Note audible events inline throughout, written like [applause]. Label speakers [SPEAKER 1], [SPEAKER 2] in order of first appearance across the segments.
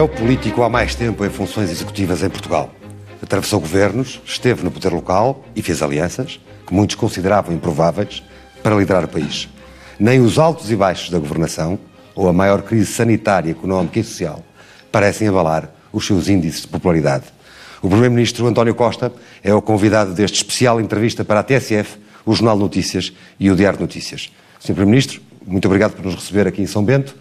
[SPEAKER 1] É o político há mais tempo em funções executivas em Portugal. Atravessou governos, esteve no poder local e fez alianças, que muitos consideravam improváveis, para liderar o país. Nem os altos e baixos da governação, ou a maior crise sanitária, económica e social, parecem abalar os seus índices de popularidade. O Primeiro-Ministro António Costa é o convidado deste especial entrevista para a TSF, o Jornal Notícias e o Diário de Notícias. Sr. Primeiro-Ministro, muito obrigado por nos receber aqui em São Bento.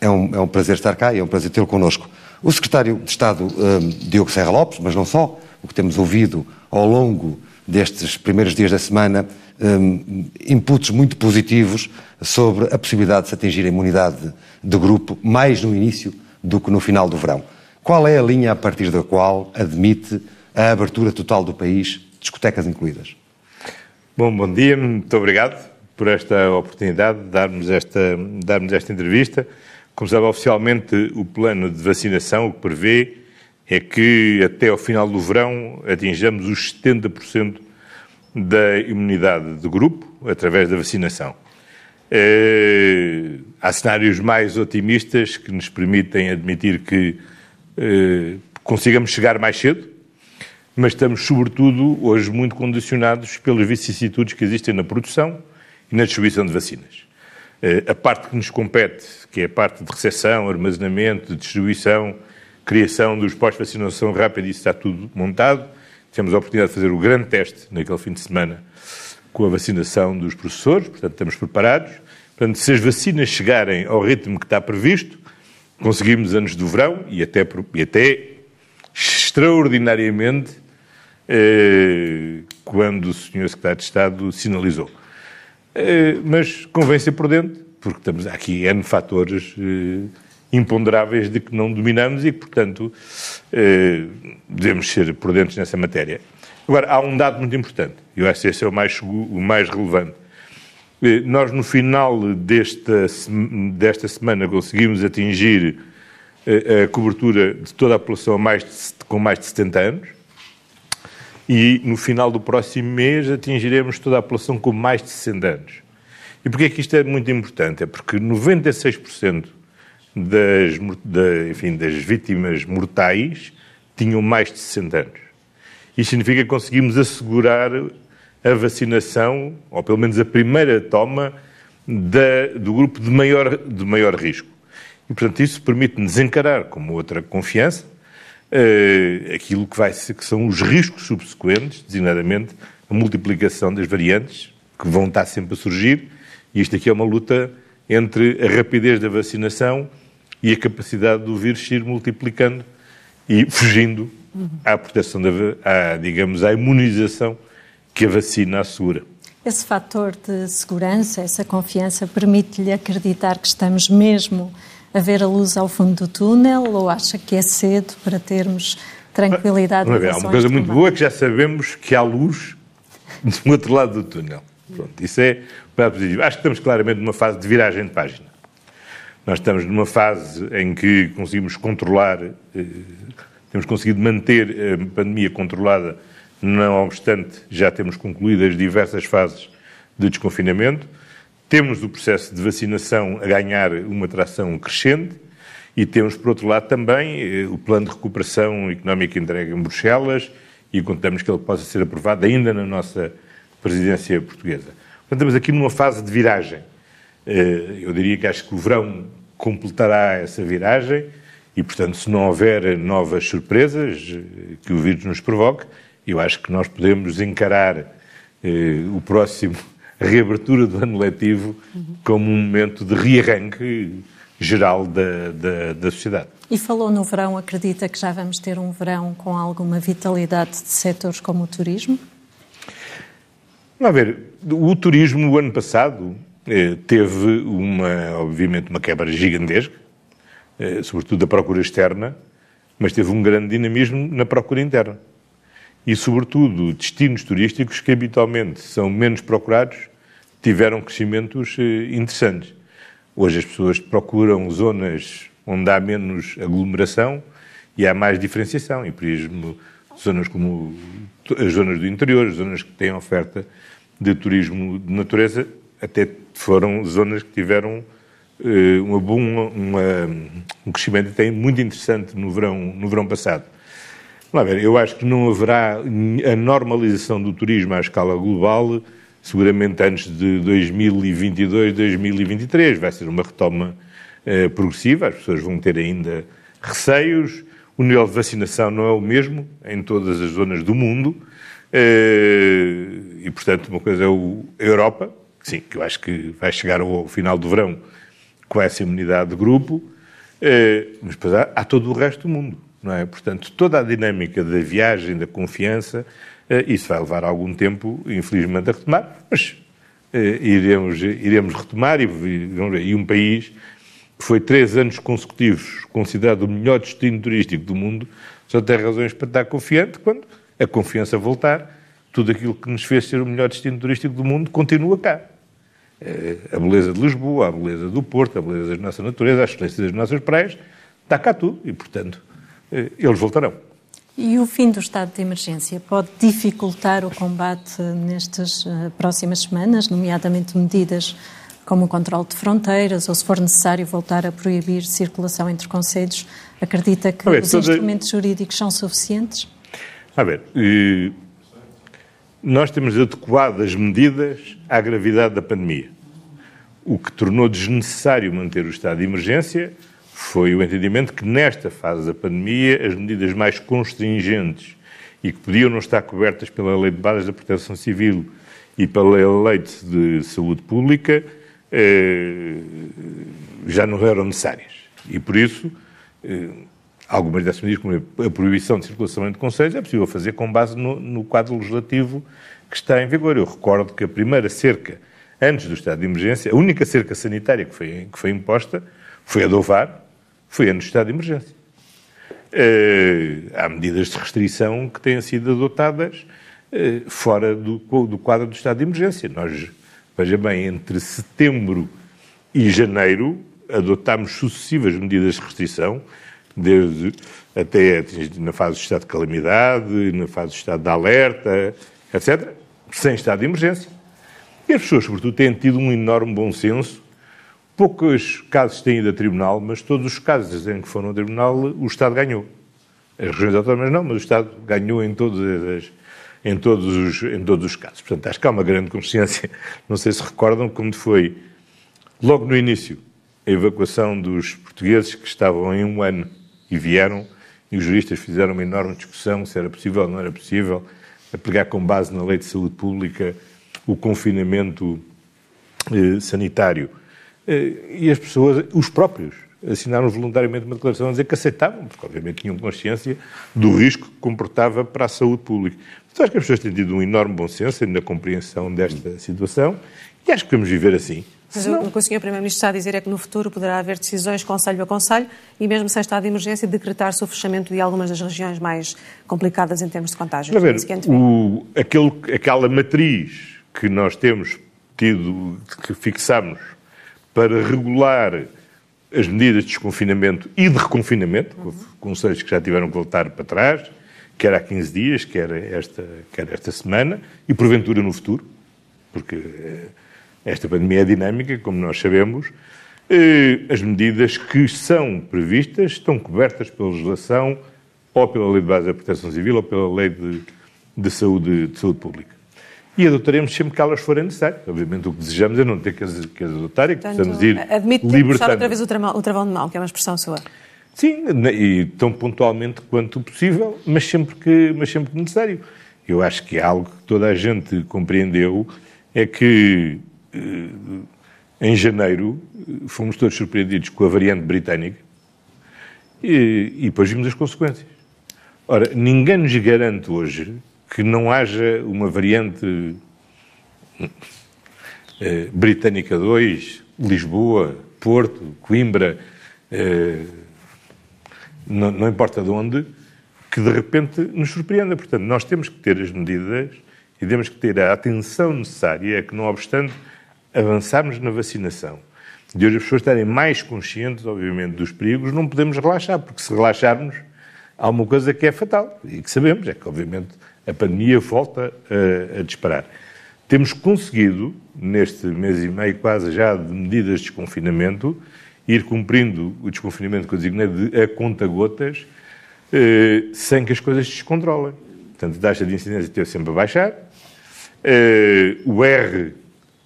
[SPEAKER 1] É um, é um prazer estar cá e é um prazer tê-lo connosco. O Secretário de Estado, um, Diogo Serra Lopes, mas não só, o que temos ouvido ao longo destes primeiros dias da semana, um, inputs muito positivos sobre a possibilidade de se atingir a imunidade de grupo mais no início do que no final do verão. Qual é a linha a partir da qual admite a abertura total do país, discotecas incluídas?
[SPEAKER 2] Bom, bom dia, muito obrigado por esta oportunidade de darmos esta, darmos esta entrevista. Como sabe, oficialmente o plano de vacinação o que prevê é que até ao final do verão atinjamos os 70% da imunidade de grupo através da vacinação. Eh, há cenários mais otimistas que nos permitem admitir que eh, consigamos chegar mais cedo, mas estamos, sobretudo, hoje muito condicionados pelas vicissitudes que existem na produção e na distribuição de vacinas. Eh, a parte que nos compete, que é a parte de recepção, armazenamento, de distribuição, criação dos pós-vacinação rápida, isso está tudo montado. Temos a oportunidade de fazer o grande teste naquele fim de semana com a vacinação dos professores, portanto estamos preparados. Portanto, se as vacinas chegarem ao ritmo que está previsto, conseguimos antes do verão e até, e até extraordinariamente eh, quando o Sr. Secretário de Estado sinalizou. Eh, mas convém ser prudente, porque estamos aqui N fatores eh, imponderáveis de que não dominamos e que, portanto, eh, devemos ser prudentes nessa matéria. Agora, há um dado muito importante, e eu acho que esse é o mais, o mais relevante. Nós, no final desta, desta semana, conseguimos atingir a cobertura de toda a população mais de, com mais de 70 anos, e no final do próximo mês atingiremos toda a população com mais de 60 anos. E porquê é que isto é muito importante? É porque 96% das, da, enfim, das vítimas mortais tinham mais de 60 anos. Isto significa que conseguimos assegurar a vacinação, ou pelo menos a primeira toma, da, do grupo de maior, de maior risco. E, portanto, isso permite-nos encarar com outra confiança uh, aquilo que, vai ser, que são os riscos subsequentes, designadamente a multiplicação das variantes, que vão estar sempre a surgir, e isto aqui é uma luta entre a rapidez da vacinação e a capacidade do vírus ir multiplicando e fugindo à proteção, da, à, digamos, à imunização que a vacina assegura.
[SPEAKER 3] Esse fator de segurança, essa confiança, permite-lhe acreditar que estamos mesmo a ver a luz ao fundo do túnel ou acha que é cedo para termos tranquilidade?
[SPEAKER 2] Não, não, há uma coisa muito boa que já sabemos que há luz [laughs] do outro lado do túnel. Pronto, isso é positivo. Acho que estamos claramente numa fase de viragem de página. Nós estamos numa fase em que conseguimos controlar, eh, temos conseguido manter a pandemia controlada, não obstante já temos concluído as diversas fases de desconfinamento. Temos o processo de vacinação a ganhar uma tração crescente e temos, por outro lado, também eh, o plano de recuperação económica entregue em Bruxelas e contamos que ele possa ser aprovado ainda na nossa presidência portuguesa. Portanto, estamos aqui numa fase de viragem. Eh, eu diria que acho que o verão completará essa viragem e, portanto, se não houver novas surpresas eh, que o vírus nos provoque, eu acho que nós podemos encarar o próximo reabertura do ano letivo como um momento de rearranque geral da, da, da, sociedade.
[SPEAKER 3] E falou no verão, acredita que já vamos ter um verão com alguma vitalidade de setores como o turismo?
[SPEAKER 2] Vamos ver, o turismo, o ano passado, eh, teve, uma, obviamente, uma quebra gigantesca, eh, sobretudo da procura externa, mas teve um grande dinamismo na procura interna e, sobretudo, destinos turísticos que habitualmente são menos procurados tiveram crescimentos eh, interessantes. Hoje as pessoas procuram zonas onde há menos aglomeração e há mais diferenciação, e por isso zonas como as zonas do interior, as zonas que têm oferta de turismo de natureza, até foram zonas que tiveram uma bom, uma, um crescimento até muito interessante no verão, no verão passado. Vamos ver, eu acho que não haverá a normalização do turismo à escala global, seguramente antes de 2022, 2023. Vai ser uma retoma eh, progressiva, as pessoas vão ter ainda receios, o nível de vacinação não é o mesmo em todas as zonas do mundo, eh, e portanto, uma coisa é a Europa, sim, que eu acho que vai chegar ao final do verão com essa imunidade de grupo, eh, mas depois há, há todo o resto do mundo não é? Portanto, toda a dinâmica da viagem, da confiança, eh, isso vai levar algum tempo, infelizmente, a retomar, mas eh, iremos, iremos retomar e, e um país que foi três anos consecutivos considerado o melhor destino turístico do mundo, só tem razões para estar confiante quando a confiança voltar, tudo aquilo que nos fez ser o melhor destino turístico do mundo continua cá. Eh, a beleza de Lisboa, a beleza do Porto, a beleza da nossa natureza, a excelência das nossas praias, está cá tudo e, portanto, eles voltarão.
[SPEAKER 3] E o fim do estado de emergência pode dificultar o combate nestas uh, próximas semanas, nomeadamente medidas como o controle de fronteiras ou, se for necessário, voltar a proibir circulação entre conselhos? Acredita que ver, os toda... instrumentos jurídicos são suficientes?
[SPEAKER 2] A ver, eh, nós temos adequado as medidas à gravidade da pandemia, o que tornou desnecessário manter o estado de emergência foi o entendimento que nesta fase da pandemia as medidas mais constringentes e que podiam não estar cobertas pela Lei de Bases da Proteção Civil e pela Lei de Saúde Pública eh, já não eram necessárias. E por isso, eh, algumas dessas medidas, como a proibição de circulação entre conselhos, é possível fazer com base no, no quadro legislativo que está em vigor. Eu recordo que a primeira cerca, antes do estado de emergência, a única cerca sanitária que foi, que foi imposta foi a do OVAR, foi ano de estado de emergência. Uh, há medidas de restrição que têm sido adotadas uh, fora do, do, quadro do estado de emergência. Nós, veja bem, entre setembro e janeiro adotámos sucessivas medidas de restrição, desde até na fase do estado de calamidade, na fase do estado de alerta, etc., sem estado de emergência. E as pessoas, sobretudo, têm tido um enorme bom senso Poucos casos têm ido a tribunal, mas todos os casos em que foram a tribunal, o Estado ganhou. As regiões autónomas não, mas o Estado ganhou em todos, as, em todos, os, em todos os casos. Portanto, acho que há uma grande consciência. Não sei se recordam como foi, logo no início, a evacuação dos portugueses que estavam em um ano e vieram, e os juristas fizeram uma enorme discussão se era possível ou não era possível, a pegar com base na lei de saúde pública o confinamento eh, sanitário e as pessoas, os próprios, assinaram voluntariamente uma declaração a dizer que aceitavam, porque obviamente tinham consciência do risco que comportava para a saúde pública. Então acho que as pessoas têm tido um enorme bom senso na compreensão desta situação e acho que vamos viver assim.
[SPEAKER 4] Mas Senão... o que o Sr. Primeiro-Ministro está a dizer é que no futuro poderá haver decisões conselho a conselho e mesmo sem estado de emergência decretar-se o fechamento de algumas das regiões mais complicadas em termos de contágio.
[SPEAKER 2] Ver, o, aquele, aquela matriz que nós temos tido, que fixamos para regular as medidas de desconfinamento e de reconfinamento, uhum. conselhos que já tiveram que voltar para trás, quer há 15 dias, quer esta, quer esta semana, e porventura no futuro, porque eh, esta pandemia é dinâmica, como nós sabemos, eh, as medidas que são previstas estão cobertas pela legislação ou pela Lei de Base da Proteção Civil ou pela Lei de, de, saúde, de saúde Pública e adotaremos sempre que elas forem necessárias. Obviamente o que desejamos é não ter que as, que as adotar e que Portanto, possamos ir
[SPEAKER 4] admite libertando. outra vez o travão, o travão de mão, que é uma expressão sua.
[SPEAKER 2] Sim, e tão pontualmente quanto possível, mas sempre que, mas sempre que necessário. Eu acho que é algo que toda a gente compreendeu, é que eh, em janeiro fomos todos surpreendidos com a variante britânica e, e depois vimos as consequências. Ora, ninguém nos garante hoje que não haja uma variante eh, britânica 2, Lisboa, Porto, Coimbra, eh, não, não, importa de onde, que de repente nos surpreenda. Portanto, nós temos que ter as medidas e temos que ter a atenção necessária, é que não obstante avançarmos na vacinação, de hoje as pessoas estarem mais conscientes, obviamente, dos perigos, não podemos relaxar, porque se relaxarmos, há uma coisa que é fatal e que sabemos, é que, obviamente, a pandemia volta a, a disparar. temos conseguido, neste mês e meio quase já de medidas de desconfinamento, ir cumprindo o desconfinamento que eu designei de a conta-gotas, eh, sem que as coisas se descontrolem. Portanto, a taxa de incidência teve sempre a baixar, eh, o R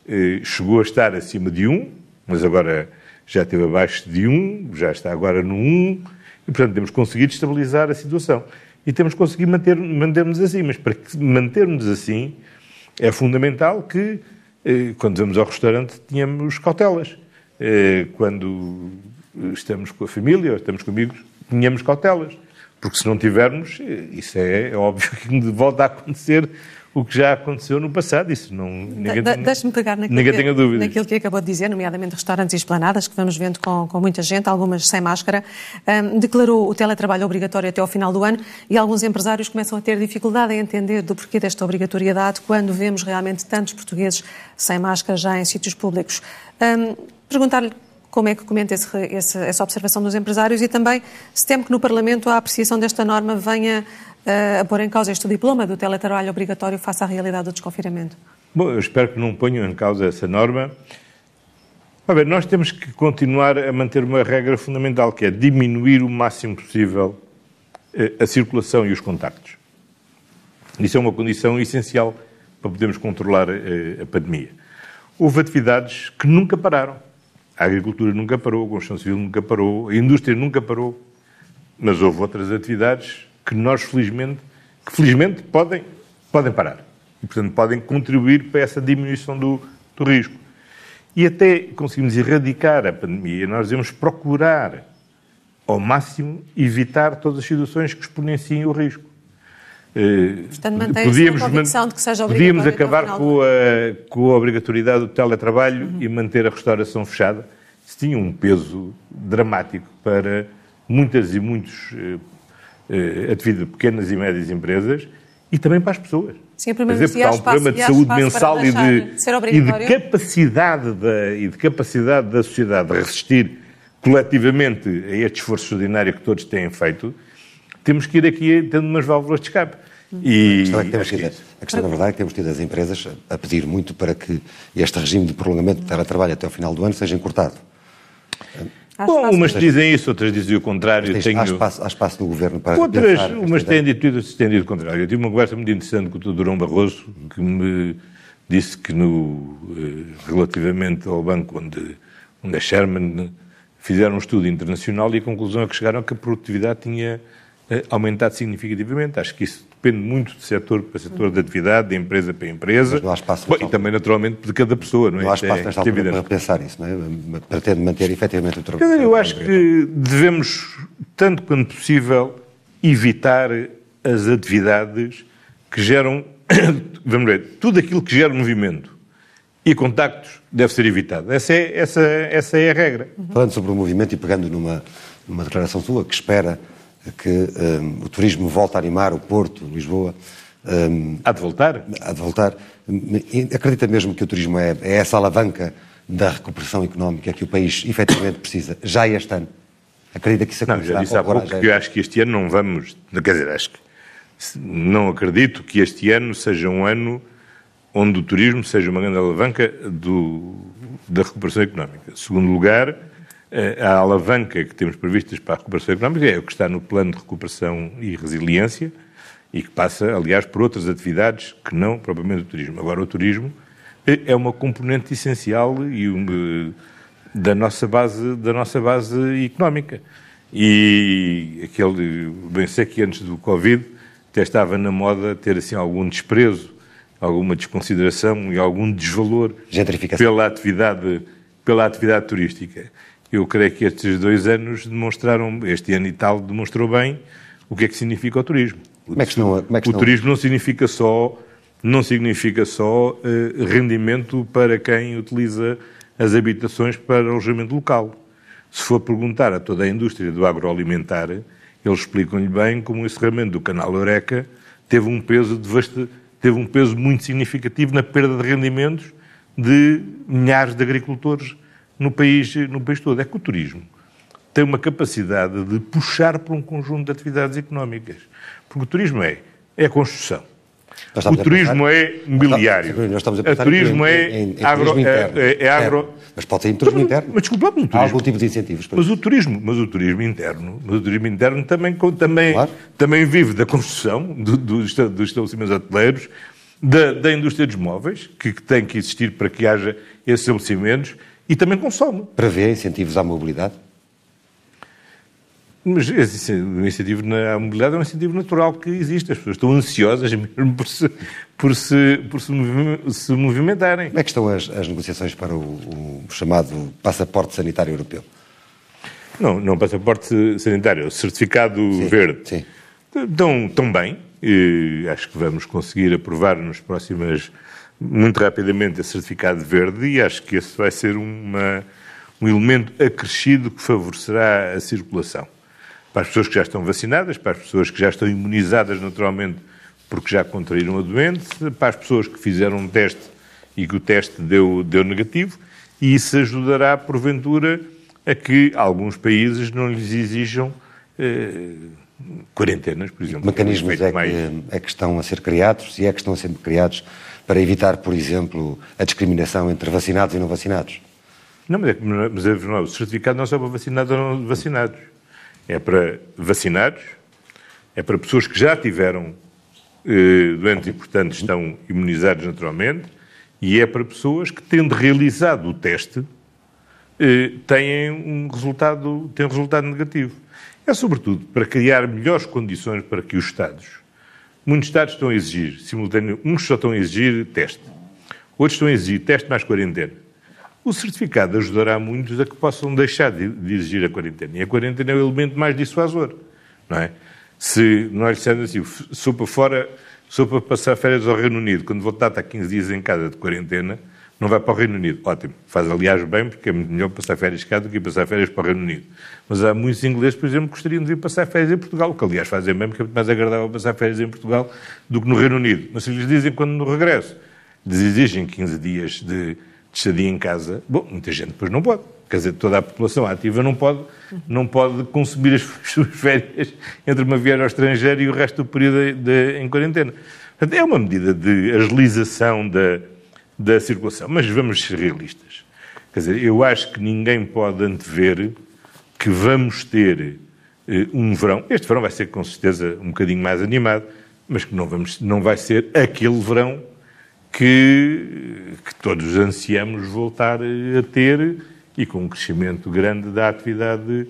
[SPEAKER 2] eh, chegou a estar acima de 1, mas agora já esteve abaixo de 1, já está agora no 1, e portanto temos conseguido estabilizar a situação. E temos conseguido manter, manter-nos assim, mas para mantermos assim é fundamental que, eh, quando vamos ao restaurante, tenhamos cautelas. Eh, quando estamos com a família ou estamos com amigos, tenhamos cautelas. Porque se não tivermos, eh, isso é, é óbvio [laughs] que volta a acontecer o que já aconteceu no passado. Isso não.
[SPEAKER 4] De, Deixe-me pegar naquilo, que, naquilo que acabou de dizer, nomeadamente restaurantes e esplanadas, que vamos vendo com, com muita gente, algumas sem máscara. Um, declarou o teletrabalho obrigatório até ao final do ano e alguns empresários começam a ter dificuldade em entender do porquê desta obrigatoriedade quando vemos realmente tantos portugueses sem máscara já em sítios públicos. Um, Perguntar-lhe como é que comenta esse, esse, essa observação dos empresários e também se teme que no Parlamento a apreciação desta norma venha a pôr em causa este diploma do teletrabalho obrigatório face à realidade do desconfinamento?
[SPEAKER 2] Bom, eu espero que não ponham em causa essa norma. A ver, nós temos que continuar a manter uma regra fundamental, que é diminuir o máximo possível eh, a circulação e os contactos. Isso é uma condição essencial para podermos controlar eh, a pandemia. Houve atividades que nunca pararam. A agricultura nunca parou, a construção civil nunca parou, a indústria nunca parou. Mas houve outras atividades que nós, felizmente, que felizmente podem, podem parar. E, portanto, podem contribuir para essa diminuição do, do risco. E até conseguimos erradicar a pandemia, nós devemos procurar, ao máximo, evitar todas as situações que exponenciem o risco.
[SPEAKER 4] Eh, portanto, podíamos, a convicção de que seja
[SPEAKER 2] Podíamos acabar com a, com a obrigatoriedade do teletrabalho uhum. e manter a restauração fechada. Isso tinha um peso dramático para muitas e muitos eh, eh, atividades, pequenas e médias empresas e também para as pessoas.
[SPEAKER 4] Sim, Quer dizer, há um problema
[SPEAKER 2] de saúde mensal e de, de e de, capacidade da, e de capacidade da sociedade de resistir coletivamente a este esforço extraordinário que todos têm feito, temos que ir aqui tendo umas válvulas de escape.
[SPEAKER 1] E a questão, é que temos tido, a questão, na verdade, é que temos tido as empresas a pedir muito para que este regime de prolongamento de teletrabalho até ao final do ano seja encurtado.
[SPEAKER 2] Bom, umas dizem isso, outras dizem o contrário.
[SPEAKER 1] Tenho... Há, espaço, há espaço no governo para
[SPEAKER 2] Outras, umas têm dito, têm dito o contrário. Eu tive uma conversa muito interessante com o Dr. Durão Barroso, que me disse que no, eh, relativamente ao banco onde, onde é Sherman, fizeram um estudo internacional e a conclusão é que chegaram que a produtividade tinha aumentado significativamente. Acho que isso depende muito de setor para setor de atividade, de empresa para empresa. Mas
[SPEAKER 1] não há espaço
[SPEAKER 2] Bom, e também, naturalmente, de cada pessoa. Não, é?
[SPEAKER 1] não há espaço é nesta altura para pensar isso, não é? para ter, manter efetivamente o trabalho.
[SPEAKER 2] Eu acho que devemos, tanto quanto possível, evitar as atividades que geram, [coughs] vamos ver, tudo aquilo que gera movimento e contactos deve ser evitado. Essa é, essa, essa é a regra.
[SPEAKER 1] Falando sobre o movimento e pegando numa, numa declaração sua que espera que um, o turismo volta a animar o Porto, Lisboa.
[SPEAKER 2] Um, há de voltar?
[SPEAKER 1] Há de voltar. Acredita mesmo que o turismo é, é essa alavanca da recuperação económica que o país efetivamente precisa, já este ano? Acredita que isso
[SPEAKER 2] acontecerá? Não, já disse há pouco que eu acho que este ano não vamos... Quer dizer, acho que não acredito que este ano seja um ano onde o turismo seja uma grande alavanca do, da recuperação económica. Segundo lugar, a alavanca que temos previstas para a recuperação económica é o que está no plano de recuperação e resiliência e que passa, aliás, por outras atividades que não propriamente o turismo. Agora, o turismo é uma componente essencial e um, da nossa base da nossa base económica. E aquele, bem sei que antes do Covid até estava na moda ter assim algum desprezo, alguma desconsideração e algum desvalor pela atividade pela atividade turística. Eu creio que estes dois anos demonstraram, este ano e tal, demonstrou bem o que é que significa o turismo.
[SPEAKER 1] Como é que não, como é que
[SPEAKER 2] o turismo não significa só, não significa só uh, rendimento para quem utiliza as habitações para alojamento local. Se for perguntar a toda a indústria do agroalimentar, eles explicam-lhe bem como o encerramento do canal Eureka teve um peso teve um peso muito significativo na perda de rendimentos de milhares de agricultores no país, no país todo. É que o turismo tem uma capacidade de puxar para um conjunto de atividades económicas. Porque o turismo é, é a construção, O turismo pensar, é mobiliário. Nós estamos a pensar o turismo é, em, em, agro, turismo é, é, agro.
[SPEAKER 1] Mas pode ser em turismo interno.
[SPEAKER 2] Mas desculpa,
[SPEAKER 1] o turismo. Há algum tipo de incentivos
[SPEAKER 2] mas isso. o turismo, mas o turismo interno, mas o turismo interno também também claro. também vive da construção do, do, dos estabelecimentos hoteleiros, da, da indústria dos móveis, que, que tem que existir para que haja esses estabelecimentos e também consome.
[SPEAKER 1] Para ver incentivos à mobilidade.
[SPEAKER 2] Mas esse incentivo na mobilidade é um incentivo natural que existe. As pessoas estão ansiosas [laughs] mesmo por se, por se, por se, se movimentarem.
[SPEAKER 1] Como é que estão as, as negociações para o, o, chamado passaporte sanitário europeu?
[SPEAKER 2] Não, não passaporte sanitário, certificado sim, verde. Sim. Estão, estão bem. E acho que vamos conseguir aprovar nos próximas, muito rapidamente, a certificado verde. E acho que esse vai ser uma, um elemento acrescido que favorecerá a circulação. Para as pessoas que já estão vacinadas, para as pessoas que já estão imunizadas naturalmente porque já contraíram a doença, para as pessoas que fizeram um teste e que o teste deu, deu negativo, e isso ajudará, porventura, a que alguns países não lhes exijam eh, quarentenas, por exemplo.
[SPEAKER 1] Mecanismos é que, mais... é que estão a ser criados e é que estão a ser criados para evitar, por exemplo, a discriminação entre vacinados e não vacinados?
[SPEAKER 2] Não, mas, é, mas é, não, o certificado não é só para vacinados ou não vacinados é para vacinados, é para pessoas que já tiveram eh, doentes e, portanto, estão imunizados naturalmente, e é para pessoas que, tendo realizado o teste, eh, têm um resultado, têm um resultado negativo. É, sobretudo, para criar melhores condições para que os Estados, muitos Estados estão a exigir, simultâneo, uns só estão a exigir teste, outros estão a exigir teste mais quarentena. O certificado ajudará muitos a que possam deixar de, de exigir a quarentena. E a quarentena é o elemento mais dissuasor, não é? Se nós dissermos assim, sou para fora, sou para passar férias ao Reino Unido, quando voltar estar 15 dias em casa de quarentena, não vai para o Reino Unido. Ótimo. Faz, aliás, bem, porque é melhor passar férias cá do que passar férias para o Reino Unido. Mas há muitos ingleses, por exemplo, que gostariam de vir passar férias em Portugal, que, aliás, fazem bem, porque é muito mais agradável passar férias em Portugal do que no Reino Unido. Mas se lhes dizem quando no regresso, lhes exigem 15 dias de de estadia em casa, bom, muita gente depois não pode. Quer dizer, toda a população ativa não pode, não pode consumir as [laughs] suas férias entre uma viagem ao estrangeiro e o resto do período de, de, em quarentena. Portanto, é uma medida de agilização da, da circulação. Mas vamos ser realistas. Quer dizer, eu acho que ninguém pode antever que vamos ter eh, um verão. Este verão vai ser com certeza um bocadinho mais animado, mas que não, vamos, não vai ser aquele verão que, que todos ansiamos voltar a ter e com um crescimento grande da atividade,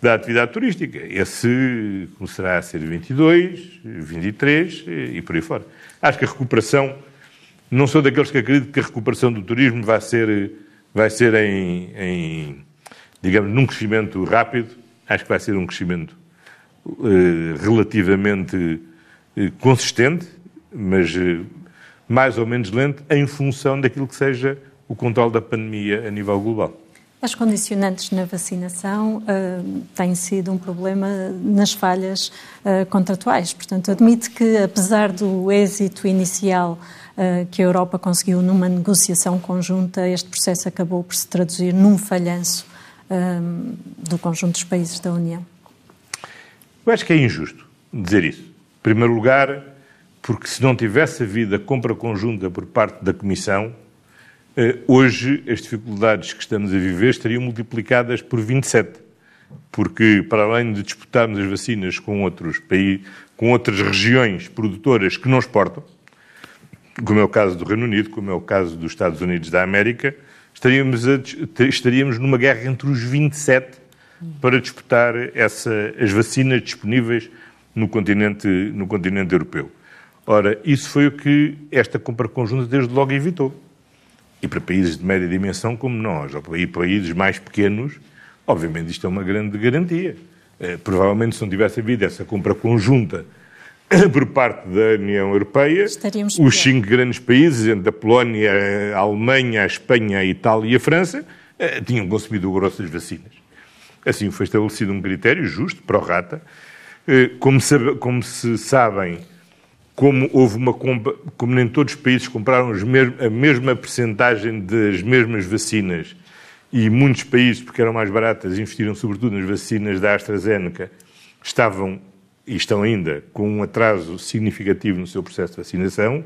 [SPEAKER 2] da atividade turística. Esse começará a ser 22, 23 e por aí fora. Acho que a recuperação, não sou daqueles que acreditam que a recuperação do turismo vai ser, vai ser em, em digamos, num crescimento rápido. Acho que vai ser um crescimento eh, relativamente eh, consistente, mas eh, mais ou menos lento em função daquilo que seja o controle da pandemia a nível global.
[SPEAKER 3] As condicionantes na vacinação uh, têm sido um problema nas falhas uh, contratuais. Portanto, admite que, apesar do êxito inicial que a Europa conseguiu numa negociação conjunta, este processo acabou por se traduzir num falhanço do conjunto dos países da União.
[SPEAKER 2] Eu acho que é injusto dizer isso. Em primeiro lugar, porque se não tivesse havido a compra conjunta por parte da Comissão, eh, hoje as dificuldades que estamos a viver estariam multiplicadas por 27. Porque, para além de disputarmos as vacinas com outros países, com outras regiões produtoras que não exportam, como é o caso do Reino Unido, como é o caso dos Estados Unidos da América, estaríamos, a, estaríamos numa guerra entre os 27 para disputar essa, as vacinas disponíveis no continente, no continente europeu. Ora, isso foi o que esta compra conjunta desde logo evitou. E para países de média dimensão como nós, ou para países mais pequenos, obviamente isto é uma grande garantia. Eh, provavelmente se não tivesse havido essa compra conjunta [coughs] por parte da União Europeia, Estaríamos os cinco grandes países, entre a Polónia, a Alemanha, a Espanha, a Itália e a França, eh, tinham consumido o grosso das vacinas. Assim foi estabelecido um critério justo, pró-rata. Eh, como, como se sabem, como houve uma compra, como nem todos os países compraram a mesma percentagem das mesmas vacinas e muitos países, porque eram mais baratas, investiram sobretudo nas vacinas da AstraZeneca, estavam e estão ainda com um atraso significativo no seu processo de vacinação,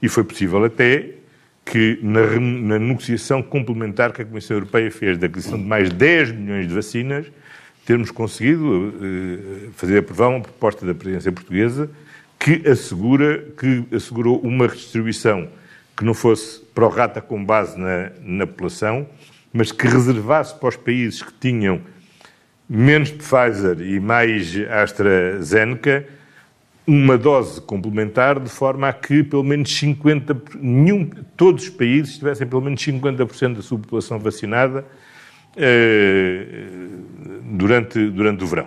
[SPEAKER 2] e foi possível até que na, na negociação complementar que a Comissão Europeia fez da aquisição de mais 10 milhões de vacinas, termos conseguido uh, fazer aprovar uma proposta da presidência portuguesa que assegura que assegurou uma redistribuição que não fosse pró-rata com base na, na população, mas que reservasse para os países que tinham menos Pfizer e mais AstraZeneca uma dose complementar de forma a que pelo menos 50, nenhum, todos os países tivessem pelo menos 50% da sua população vacinada eh, durante, durante o verão.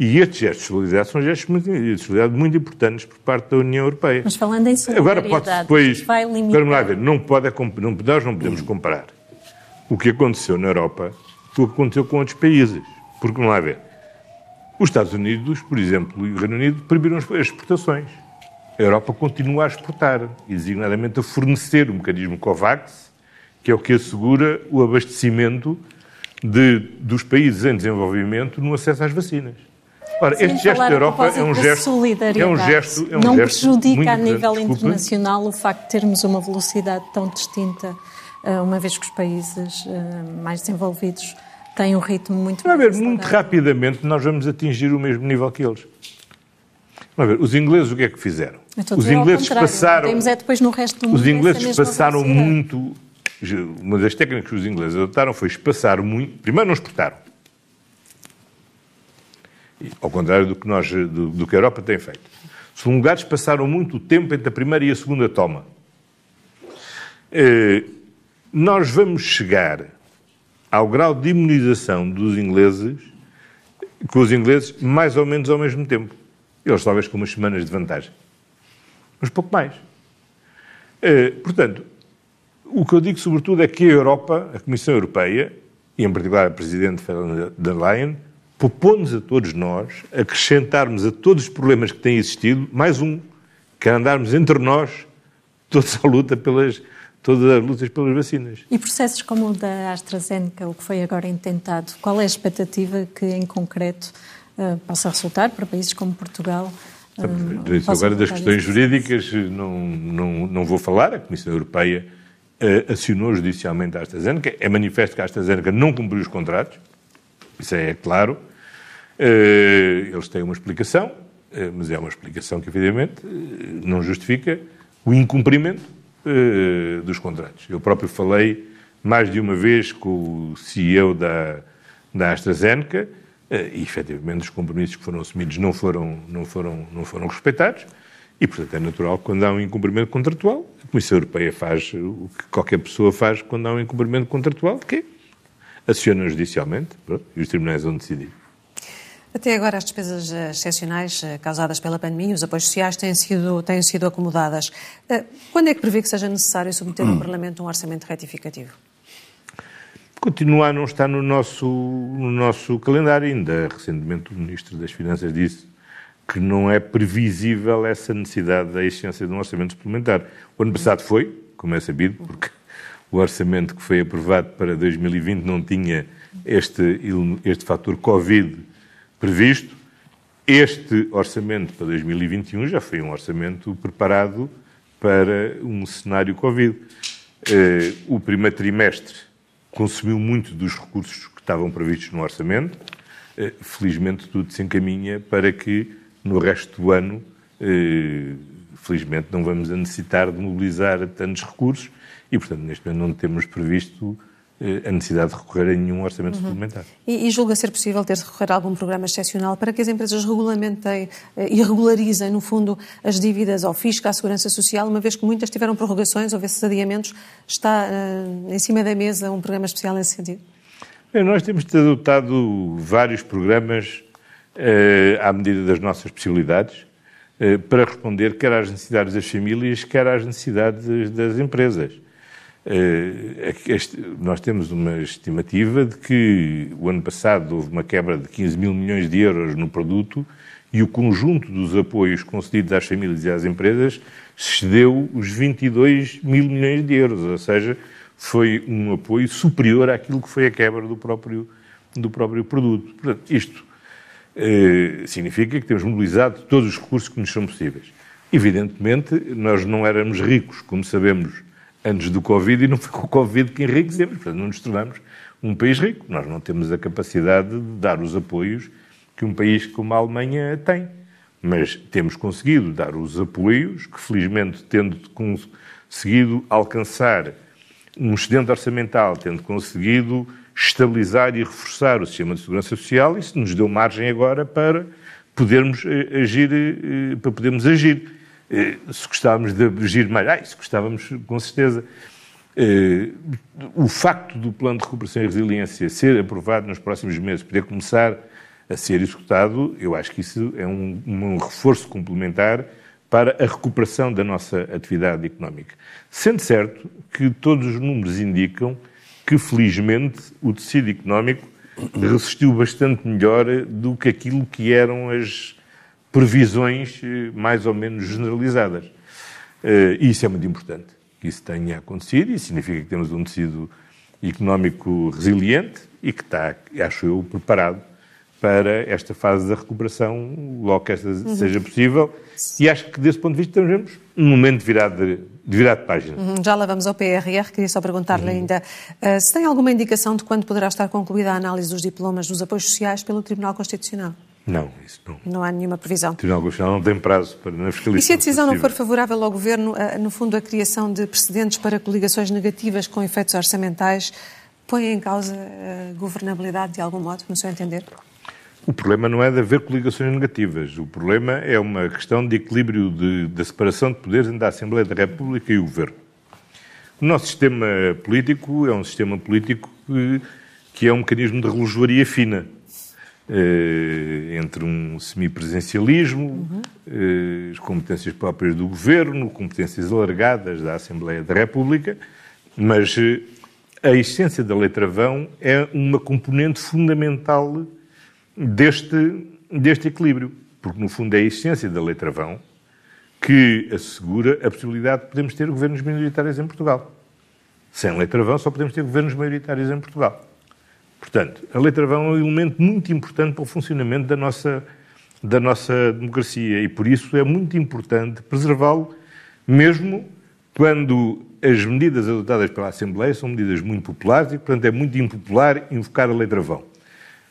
[SPEAKER 2] E estes gestos de solidariedade são gestos muito, de solidariedade muito importantes por parte da União Europeia.
[SPEAKER 3] Mas falando em solidariedade,
[SPEAKER 2] Agora pode depois, vai limitar... Vamos lá ver, não pode, não, nós não podemos comparar o que aconteceu na Europa com o que aconteceu com outros países. Porque, vamos lá ver, os Estados Unidos, por exemplo, e o Reino Unido proibiram as exportações. A Europa continua a exportar, e designadamente a fornecer o mecanismo COVAX, que é o que assegura o abastecimento de, dos países em desenvolvimento no acesso às vacinas. Ora, este gesto da Europa é um gesto, é um gesto, é um
[SPEAKER 3] não
[SPEAKER 2] gesto
[SPEAKER 3] prejudica a nível internacional o facto de termos uma velocidade tão distinta, eh, uma vez que os países eh, mais desenvolvidos têm um ritmo muito
[SPEAKER 2] Vai ver, muito rapidamente nós vamos atingir o mesmo nível que eles. Vamos ver, os ingleses o que é que fizeram?
[SPEAKER 3] Os ingleses passaram. É depois no resto do mundo
[SPEAKER 2] os ingleses passaram muito. Uma das técnicas que os ingleses adotaram foi espaçar muito. Primeiro, não exportaram. Ao contrário do que, nós, do, do que a Europa tem feito. Os lugares passaram muito tempo entre a primeira e a segunda toma. Eh, nós vamos chegar ao grau de imunização dos ingleses, com os ingleses, mais ou menos ao mesmo tempo. Eles talvez com umas semanas de vantagem. Mas pouco mais. Eh, portanto, o que eu digo sobretudo é que a Europa, a Comissão Europeia, e em particular a Presidente von der Leyen, propõe-nos a todos nós acrescentarmos a todos os problemas que têm existido mais um, que é andarmos entre nós todos à luta pelas, todas as lutas pelas vacinas.
[SPEAKER 3] E processos como o da AstraZeneca, o que foi agora intentado, qual é a expectativa que, em concreto, uh, possa resultar para países como Portugal?
[SPEAKER 2] Uh, agora das questões jurídicas não, não, não vou falar, a Comissão Europeia uh, acionou judicialmente a AstraZeneca, é manifesto que a AstraZeneca não cumpriu os contratos, isso é claro, eles têm uma explicação, mas é uma explicação que, evidentemente, não justifica o incumprimento uh, dos contratos. Eu próprio falei mais de uma vez com o CEO da, da AstraZeneca uh, e, efetivamente, os compromissos que foram assumidos não foram, não, foram, não foram respeitados e, portanto, é natural que quando há um incumprimento contratual, a Comissão Europeia faz o que qualquer pessoa faz quando há um incumprimento contratual, que é aciona judicialmente pronto, e os tribunais vão decidir.
[SPEAKER 4] Até agora, as despesas eh, excepcionais eh, causadas pela pandemia e os apoios sociais têm sido, têm sido acomodadas. Eh, quando é que prevê que seja necessário submeter ao Parlamento um orçamento retificativo?
[SPEAKER 2] Continua a não estar no nosso, no nosso calendário. Ainda recentemente o Ministro das Finanças disse que não é previsível essa necessidade da existência de um orçamento suplementar. O ano passado foi, como é sabido, porque o orçamento que foi aprovado para 2020 não tinha este, este fator Covid previsto. Este orçamento para 2021 já foi um orçamento preparado para um cenário Covid. Eh, o primeiro trimestre consumiu muito dos recursos que estavam previstos no orçamento. Eh, felizmente, tudo se encaminha para que no resto do ano, eh, felizmente, não vamos necessitar de mobilizar tantos recursos e, portanto, neste momento não temos previsto a necessidade de recorrer a nenhum orçamento uhum. suplementar.
[SPEAKER 4] E, e, julga ser possível ter de recorrer a algum programa excepcional para que as empresas regulamentem eh, e regularizem, no fundo, as dívidas ao fisco, à segurança social, uma vez que muitas tiveram prorrogações, houve esses adiamentos, está uh, em cima da mesa um programa especial nesse sentido?
[SPEAKER 2] Bem, nós temos adotado vários programas uh, à medida das nossas possibilidades uh, para responder quer às necessidades das famílias, quer às necessidades das empresas. Eh, nós temos uma estimativa de que o ano passado houve uma quebra de 15 mil milhões de euros no produto e o conjunto dos apoios concedidos às famílias e às empresas excedeu os 22 mil milhões de euros, ou seja, foi um apoio superior àquilo que foi a quebra do próprio, do próprio produto. Portanto, isto eh, significa que temos mobilizado todos os recursos que nos são possíveis. Evidentemente, nós não éramos ricos, como sabemos, antes do Covid, e não foi com o Covid que enriquecemos, portanto, não nos tornamos um país rico. Nós não temos a capacidade de dar os apoios que um país como a Alemanha tem. Mas temos conseguido dar os apoios que, felizmente, tendo conseguido alcançar um excedente orçamental, tendo conseguido estabilizar e reforçar o sistema de segurança social, isso nos deu margem agora para podermos eh, agir, eh, para podermos agir. Eh, se gostávamos de agir mais, ah, isso gostávamos com certeza. O facto do plano de recuperação e resiliência ser aprovado nos próximos meses, poder começar a ser executado, eu acho que isso é um, um reforço complementar para a recuperação da nossa atividade económica. Sendo certo que todos os números indicam que, felizmente, o tecido económico resistiu bastante melhor do que aquilo que eram as previsões eh, mais ou menos generalizadas. Eh, e isso é muito importante, que isso tenha acontecido e significa que temos um tecido económico resiliente e que está, acho eu, preparado para esta fase da recuperação, logo que esta uhum. seja possível. E acho que, desse ponto de vista, temos um momento de virada de, de, virada de página.
[SPEAKER 4] Uhum. Já lá vamos ao PRR. Queria só perguntar-lhe uhum. ainda uh, se tem alguma indicação de quando poderá estar concluída a análise dos diplomas dos apoios sociais pelo Tribunal Constitucional?
[SPEAKER 2] Não, isso não.
[SPEAKER 4] Não há nenhuma previsão.
[SPEAKER 2] O Tribunal Constitucional não tem prazo para na fiscalização.
[SPEAKER 4] E se a decisão não for favorável ao Governo, uh, no fundo, a criação de precedentes para coligações negativas com efeitos orçamentais põe em causa a governabilidade de algum modo, no seu entender?
[SPEAKER 2] O problema não é de haver coligações negativas. O problema é uma questão de equilíbrio da separação de poderes entre a Assembleia da República e o Governo. O nosso sistema político é um sistema político que, que é um mecanismo de relojoaria fina. Eh, entre um semipresencialismo, uhum. eh, as competências próprias do Governo, competências alargadas da Assembleia da República, mas eh, a essência da letra vão é uma componente fundamental deste, deste equilíbrio, porque no fundo é a essência da letra vão que assegura a possibilidade de podermos ter governos minoritários em Portugal. Sem letra vão só podemos ter governos maioritários em Portugal. Portanto, a letra vão é um elemento muito importante para o funcionamento da nossa, da nossa democracia e por isso é muito importante preservá-lo, mesmo quando as medidas adotadas pela Assembleia são medidas muito populares e, portanto, é muito impopular invocar a letra vão.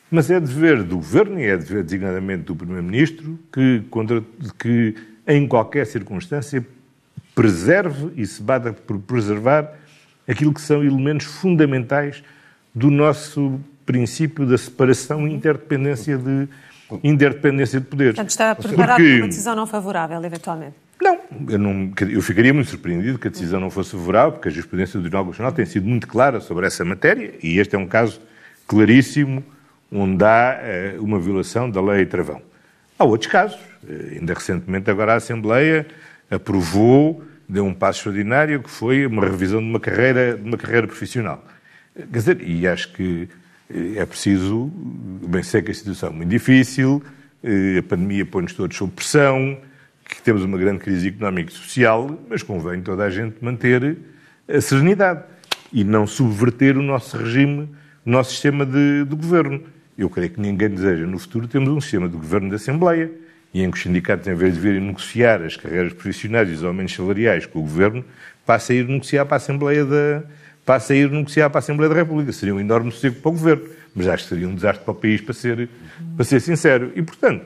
[SPEAKER 2] Mas é dever do Governo e é dever designadamente do Primeiro-Ministro que, que, em qualquer circunstância, preserve e se bata por preservar aquilo que são elementos fundamentais do nosso princípio da separação e interdependência de, interdependência de poderes.
[SPEAKER 4] Portanto, está preparado Porque... para uma decisão não favorável, eventualmente?
[SPEAKER 2] Não eu, não, eu ficaria muito surpreendido que a decisão não fosse favorável, porque a jurisprudência do Tribunal Constitucional tem sido muito clara sobre essa matéria, e este é um caso claríssimo onde há eh, uma violação da lei travão. Há outros casos. Eh, ainda recentemente, agora a Assembleia aprovou, deu um passo extraordinário, que foi uma revisão de uma carreira, de uma carreira profissional. Quer dizer, e acho que eh, é preciso, bem sei que a situação é muito difícil, a pandemia põe-nos todos sob pressão, que temos uma grande crise económica e social, mas convém toda a gente manter a serenidade e não subverter o nosso regime, o nosso sistema de, de governo. Eu creio que ninguém deseja, no futuro, termos um sistema de governo da Assembleia e em que os sindicatos, em vez de virem negociar as carreiras profissionais e os aumentos salariais com o governo, passem a ir negociar para a Assembleia da, passa a ir negociar para a Assembleia da República. Seria um enorme sossego para o governo, mas acho que seria um desastre para o país, para ser, para ser sincero. E, portanto,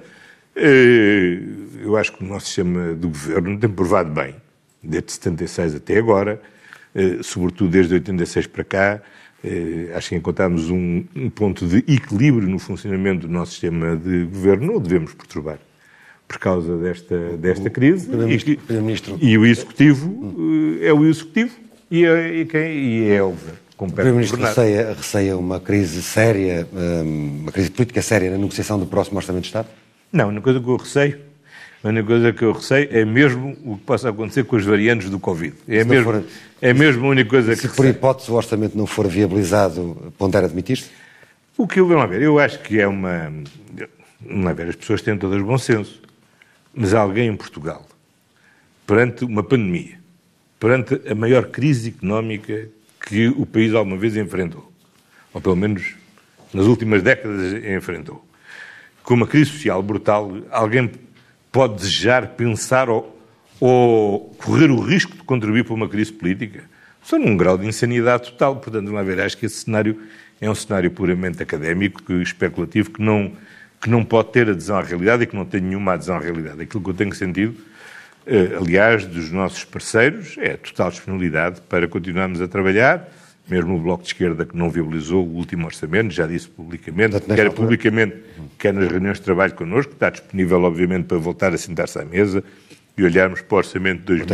[SPEAKER 2] eh, eu acho que o nosso sistema de governo tem provado bem, desde 76 até agora, eh, sobretudo desde 86 para cá, eh, acho que encontramos um, um, ponto de equilíbrio no funcionamento do nosso sistema de governo, não o devemos perturbar por causa desta, desta crise.
[SPEAKER 1] O
[SPEAKER 2] e, e, o Executivo é o Executivo e é, e quem, e é o
[SPEAKER 1] O Primeiro-Ministro receia, receia uma crise séria, hum, uma crise política séria na negociação do próximo Orçamento de Estado?
[SPEAKER 2] Não, a única coisa que eu receio, a única coisa que eu receio é mesmo o que possa acontecer com as variantes do Covid. É, mesmo, for, é mesmo a única coisa que
[SPEAKER 1] Se por hipótese o orçamento não for viabilizado, pondera admitir-se?
[SPEAKER 2] O que eu, vamos ver, eu acho que é uma... Não é ver, as pessoas têm todas bom senso. Mas alguém em Portugal, perante uma pandemia, perante a maior crise económica que o país alguma vez enfrentou, ou pelo menos nas últimas décadas enfrentou, com uma crise social brutal, alguém pode desejar, pensar ou, ou correr o risco de contribuir para uma crise política? São num grau de insanidade total. Portanto, não haver, acho que esse cenário é um cenário puramente académico, especulativo, que não, que não pode ter adesão à realidade e que não tem nenhuma adesão à realidade. Aquilo que eu tenho sentido, aliás, dos nossos parceiros, é total disponibilidade para continuarmos a trabalhar, mesmo o Bloco de Esquerda que não viabilizou o último orçamento, já disse publicamente, quer publicamente, quer nas reuniões de trabalho connosco, está disponível, obviamente, para voltar a sentar-se à mesa e olharmos para o orçamento de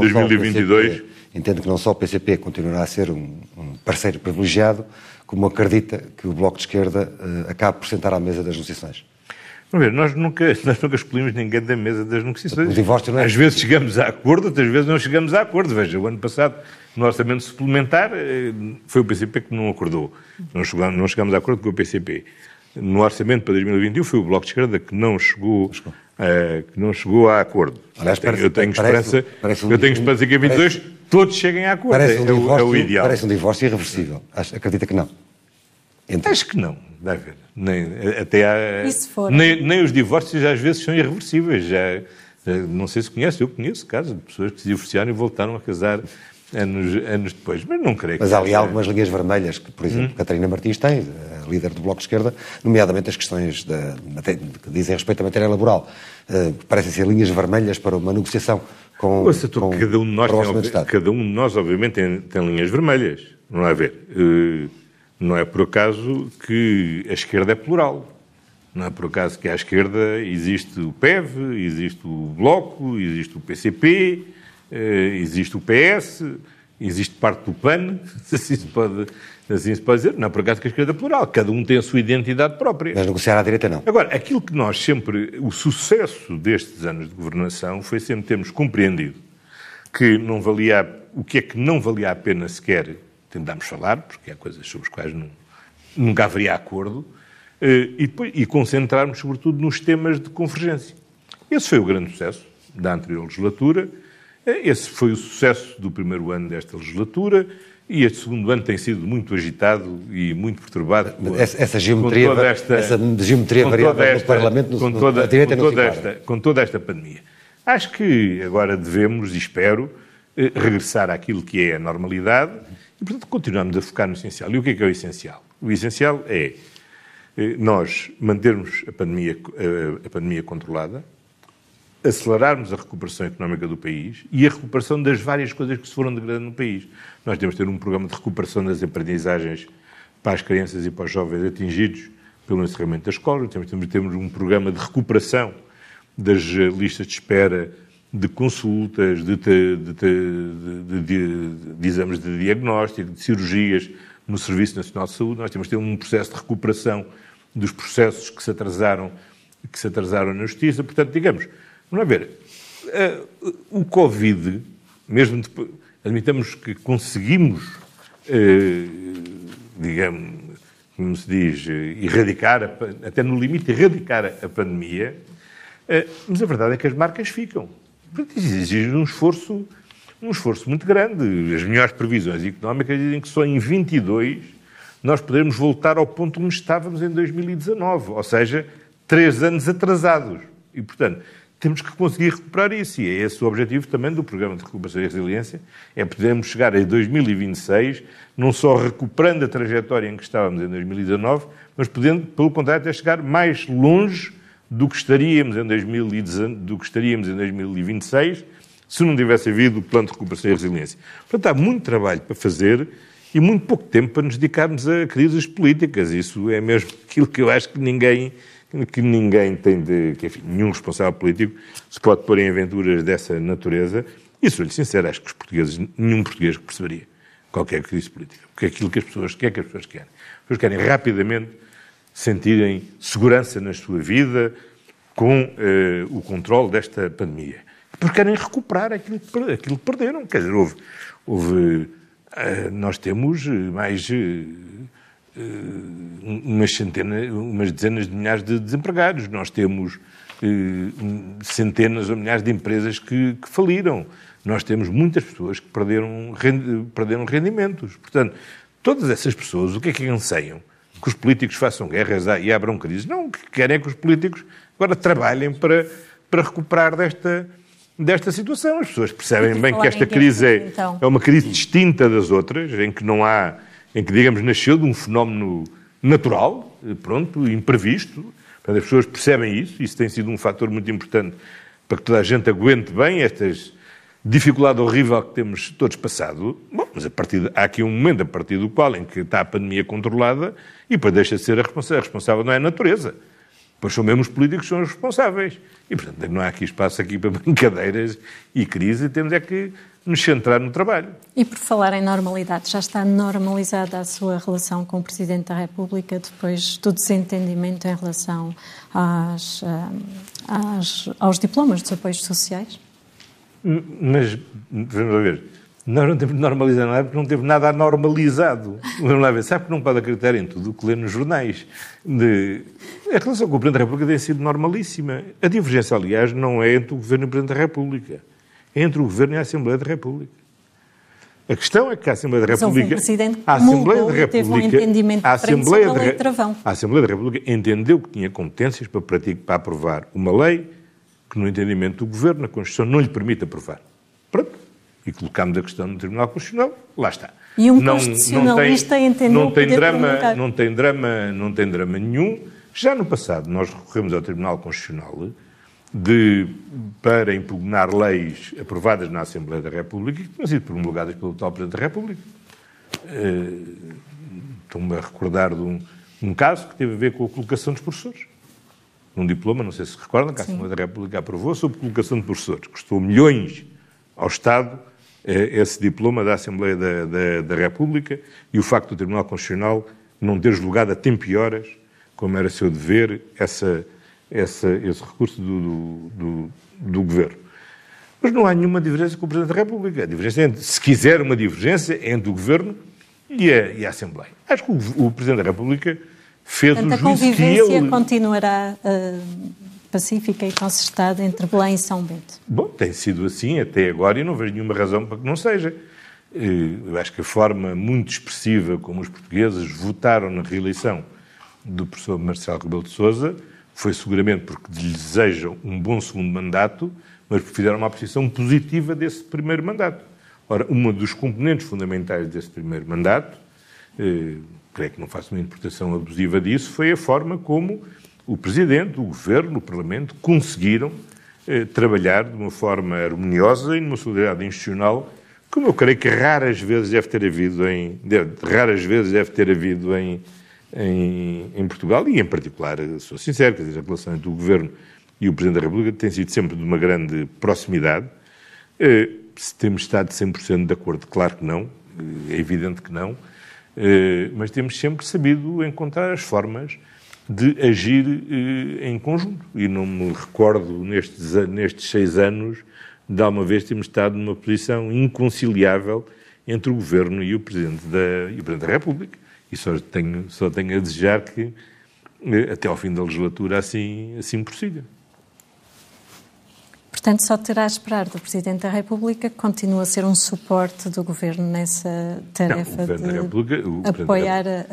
[SPEAKER 2] 2022.
[SPEAKER 1] PCP, entendo que não só o PCP continuará a ser um, um parceiro privilegiado, como acredita que o Bloco de Esquerda uh, acabe por sentar à mesa das negociações.
[SPEAKER 2] Vamos ver, nós nunca, [laughs] nós nunca escolhemos ninguém da mesa das negociações.
[SPEAKER 1] O divórcio não é...
[SPEAKER 2] Às vezes chegamos a acordo, outras vezes não chegamos a acordo. Veja, o ano passado, no orçamento suplementar, eh, foi o PCP que não acordou. Não chegamos, não chegamos a acordo com o PCP. No orçamento para 2021 foi o Bloco de Esquerda que não chegou, uh, que não chegou a acordo. Aliás, parece, eu tenho esperança, parece, eu tenho esperança que em 22 parece, todos cheguem a acordo.
[SPEAKER 1] Parece um, é, divórcio, é o ideal. Parece um divórcio irreversível. Acredita que não?
[SPEAKER 2] Entre... Acho que não, deve haver. Nem, até há, nem, nem, os divórcios às vezes são irreversíveis. Já, não sei se conhece, eu conheço casos de pessoas que se divorciaram e voltaram a casar anos, anos depois, mas não creio
[SPEAKER 1] que Mas há ali algumas linhas vermelhas que, por exemplo, hum. Catarina Martins tem, a líder do Bloco de Esquerda, nomeadamente as questões da, que dizem respeito à matéria laboral, uh, parecem ser linhas vermelhas para uma negociação com,
[SPEAKER 2] Ouça, com cada um de nós tem, Cada um de nós, obviamente, tem, tem linhas vermelhas, não há a ver. Uh, não é por acaso que a esquerda é plural. Não é por acaso que à esquerda existe o PEV, existe o Bloco, existe o PCP, eh, existe o PS, existe parte do PAN, [laughs] assim se pode, assim se pode dizer. Não é por acaso que a esquerda é plural. Cada um tem a sua identidade própria.
[SPEAKER 1] Mas negociar à direita não.
[SPEAKER 2] Agora, aquilo que nós sempre... O sucesso destes anos de governação foi sempre termos compreendido que não valia... O que é que não valia a pena sequer tentámos falar, porque há coisas sobre as quais não, nunca haveria acordo, eh, e, depois, e concentrarmos sobretudo nos temas de convergência. Esse foi o grande sucesso da anterior legislatura, eh, esse foi o sucesso do primeiro ano desta legislatura, e este segundo ano tem sido muito agitado e muito perturbado
[SPEAKER 1] essa, essa geometria, esta, essa geometria variável esta, no Parlamento, no,
[SPEAKER 2] com toda, no, com, toda esta, com toda esta pandemia. Acho que agora devemos, e espero, eh, regressar àquilo que é a normalidade e, portanto, continuamos a focar no essencial. E o que é que é o essencial? O essencial é eh, nós mantermos a pandemia, eh, a pandemia controlada, acelerarmos a recuperação económica do país e a recuperação das várias coisas que se foram degradando no país. Nós temos de ter um programa de recuperação das aprendizagens para as crianças e para os jovens atingidos pelo encerramento da escola, temos de ter um programa de recuperação das eh, listas de espera de consultas, de, de, de, de, exames de diagnóstico, de cirurgias no Serviço Nacional de Saúde. Nós temos de ter um processo de recuperação dos processos que se atrasaram, que se atrasaram na Justiça. Portanto, digamos, vamos ver, eh, o Covid, mesmo depois, admitamos que conseguimos, eh, digamos, como se diz, erradicar, até no limite, erradicar a pandemia, eh, mas a verdade é que as marcas ficam exige um esforço, um esforço muito grande. As melhores previsões económicas dizem que só em 22 nós poderemos voltar ao ponto onde estávamos em 2019, ou seja, três anos atrasados. E, portanto, temos que conseguir recuperar isso. E é esse o objetivo também do Programa de Recuperação e Resiliência, é podermos chegar a 2026, não só recuperando a trajetória em que estávamos em 2019, mas podendo, pelo contrário, até chegar mais longe do que estaríamos em, 2019, do que estaríamos em 2026 se não tivesse havido o plano de recuperação e resiliência. Portanto, há muito trabalho para fazer e muito pouco tempo para nos dedicarmos a crises políticas. Isso é mesmo aquilo que eu acho que ninguém, que ninguém tem de. Que, enfim, nenhum responsável político se pode pôr em aventuras dessa natureza. E sou-lhe sincero, acho que os portugueses, nenhum português perceberia qualquer crise política. Porque é aquilo que as pessoas, que é que as pessoas querem. As pessoas querem rapidamente sentirem segurança na sua vida com uh, o controle desta pandemia. Porque querem recuperar aquilo que, aquilo que perderam. Quer dizer, houve. houve uh, nós temos mais. Uh, umas centenas, umas dezenas de milhares de desempregados. Nós temos centenas ou milhares de empresas que, que faliram. Nós temos muitas pessoas que perderam, perderam rendimentos. Portanto, todas essas pessoas, o que é que anseiam? Que os políticos façam guerras e abram crises. Não, o que querem é que os políticos agora trabalhem para, para recuperar desta, desta situação. As pessoas percebem bem que esta crise é, então. é uma crise distinta das outras, em que não há, em que, digamos, nasceu de um fenómeno natural, pronto, imprevisto. Portanto, as pessoas percebem isso, isso tem sido um fator muito importante para que toda a gente aguente bem estas dificuldade horrível que temos todos passado. Bom, mas a partir de, há aqui um momento a partir do qual em que está a pandemia controlada e depois deixa de ser a responsável. A responsável não é a natureza. Pois são mesmo os políticos que são os responsáveis. E, portanto, não há aqui espaço aqui para [laughs] brincadeiras e crise, temos é que nos centrar no trabalho.
[SPEAKER 3] E por falar em normalidade, já está normalizada a sua relação com o Presidente da República depois do desentendimento em relação às, eh, às, aos diplomas dos apoios sociais?
[SPEAKER 2] Mas, vamos ver, nós não temos de normalizar nada porque não teve nada anormalizado. Vamos lá ver, sabe que não pode acreditar em tudo o que lê nos jornais. De... A relação com o Presidente da República tem sido normalíssima. A divergência, aliás, não é entre o Governo e o Presidente da República. É entre o Governo e a Assembleia da República. A questão é que a Assembleia da República.
[SPEAKER 3] a Assembleia da República. Teve um entendimento
[SPEAKER 2] a Assembleia, da, a Assembleia da República entendeu que tinha competências para, para aprovar uma lei que, no entendimento do Governo, a Constituição não lhe permite aprovar. Pronto. E colocámos a questão no Tribunal Constitucional, lá está.
[SPEAKER 3] E um não, constitucionalista
[SPEAKER 2] não tem,
[SPEAKER 3] entendeu
[SPEAKER 2] não tem drama, não tem drama, não tem drama nenhum. Já no passado nós recorremos ao Tribunal Constitucional de, para impugnar leis aprovadas na Assembleia da República que tinham sido promulgadas pelo tal Presidente da República. Uh, Estou-me a recordar de um, um caso que teve a ver com a colocação dos professores num diploma, não sei se recordam, que a Assembleia da República aprovou sobre colocação de professores. Custou milhões ao Estado eh, esse diploma da Assembleia da, da, da, República e o facto do Tribunal Constitucional não ter julgado a tempo e horas, como era seu dever, essa, essa, esse recurso do, do, do, Governo. Mas não há nenhuma divergência com o Presidente da República. A divergência é entre, se quiser uma divergência, é entre o Governo e a, e a Assembleia. Acho que o, o Presidente da República fez
[SPEAKER 3] Portanto,
[SPEAKER 2] o
[SPEAKER 3] a convivência ele... continuará uh, pacífica e concertada entre Belém e São Bento?
[SPEAKER 2] Bom, tem sido assim até agora e não vejo nenhuma razão para que não seja. Eh, eu acho que a forma muito expressiva como os portugueses votaram na reeleição do professor Marcelo Rebelo de Sousa foi seguramente porque lhe desejam um bom segundo mandato, mas porque fizeram uma posição positiva desse primeiro mandato. Ora, uma dos componentes fundamentais desse primeiro mandato, eh, creio que não faço uma interpretação abusiva disso, foi a forma como o Presidente, o Governo, o Parlamento conseguiram eh, trabalhar de uma forma harmoniosa e numa solidariedade institucional, como eu creio que raras vezes deve ter havido em, raras vezes deve ter havido em, em, em, Portugal e, em particular, sou sincero, quer dizer, a relação entre o Governo e o Presidente da República tem sido sempre de uma grande proximidade. Eh, se temos estado 100% de acordo, claro que não, eh, é evidente que não. Eh, mas temos sempre sabido encontrar as formas de agir eh, em conjunto. E não me recordo, nestes, nestes seis anos, de alguma vez termos estado numa posição inconciliável entre o Governo e o Presidente da, o Presidente da República. E só tenho, só tenho a desejar que, eh, até ao fim da legislatura, assim, assim prossiga.
[SPEAKER 3] Portanto, só terá a esperar do Presidente da República que continue a ser um suporte do Governo nessa tarefa não, de apoiar, a,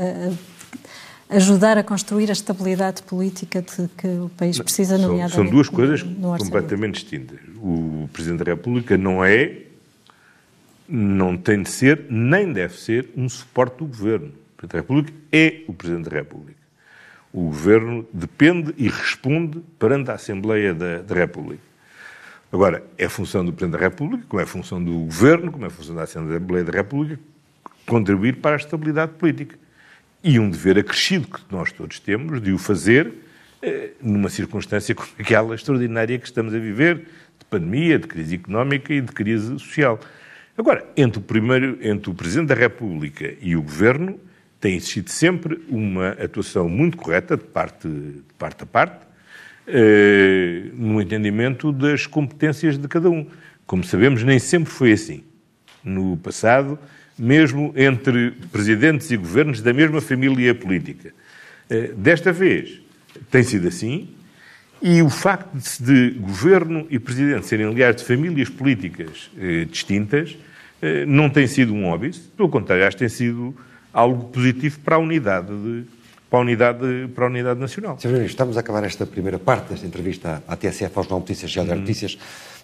[SPEAKER 3] a, ajudar a construir a estabilidade política de que o país precisa,
[SPEAKER 2] não,
[SPEAKER 3] nomeadamente
[SPEAKER 2] São duas coisas completamente distintas. O Presidente da República não é, não tem de ser, nem deve ser, um suporte do Governo. O Presidente da República é o Presidente da República. O Governo depende e responde perante a Assembleia da, da República. Agora, é função do Presidente da República, como é função do Governo, como é função da Assembleia da República, contribuir para a estabilidade política. E um dever acrescido que nós todos temos de o fazer eh, numa circunstância como aquela extraordinária que estamos a viver, de pandemia, de crise económica e de crise social. Agora, entre o, primeiro, entre o Presidente da República e o Governo, tem existido sempre uma atuação muito correta de parte, de parte a parte, eh, no entendimento das competências de cada um. Como sabemos, nem sempre foi assim. No passado, mesmo entre presidentes e governos da mesma família política. Eh, desta vez, tem sido assim, e o facto de, de governo e presidente serem, aliás, de famílias políticas eh, distintas, não tem sido um óbvio, pelo contrário, acho que tem sido algo positivo para a unidade de, para a unidade, para a unidade nacional.
[SPEAKER 1] Sr. Ministro, estamos a acabar esta primeira parte desta entrevista à TSF, aos Não Notícias e às Notícias.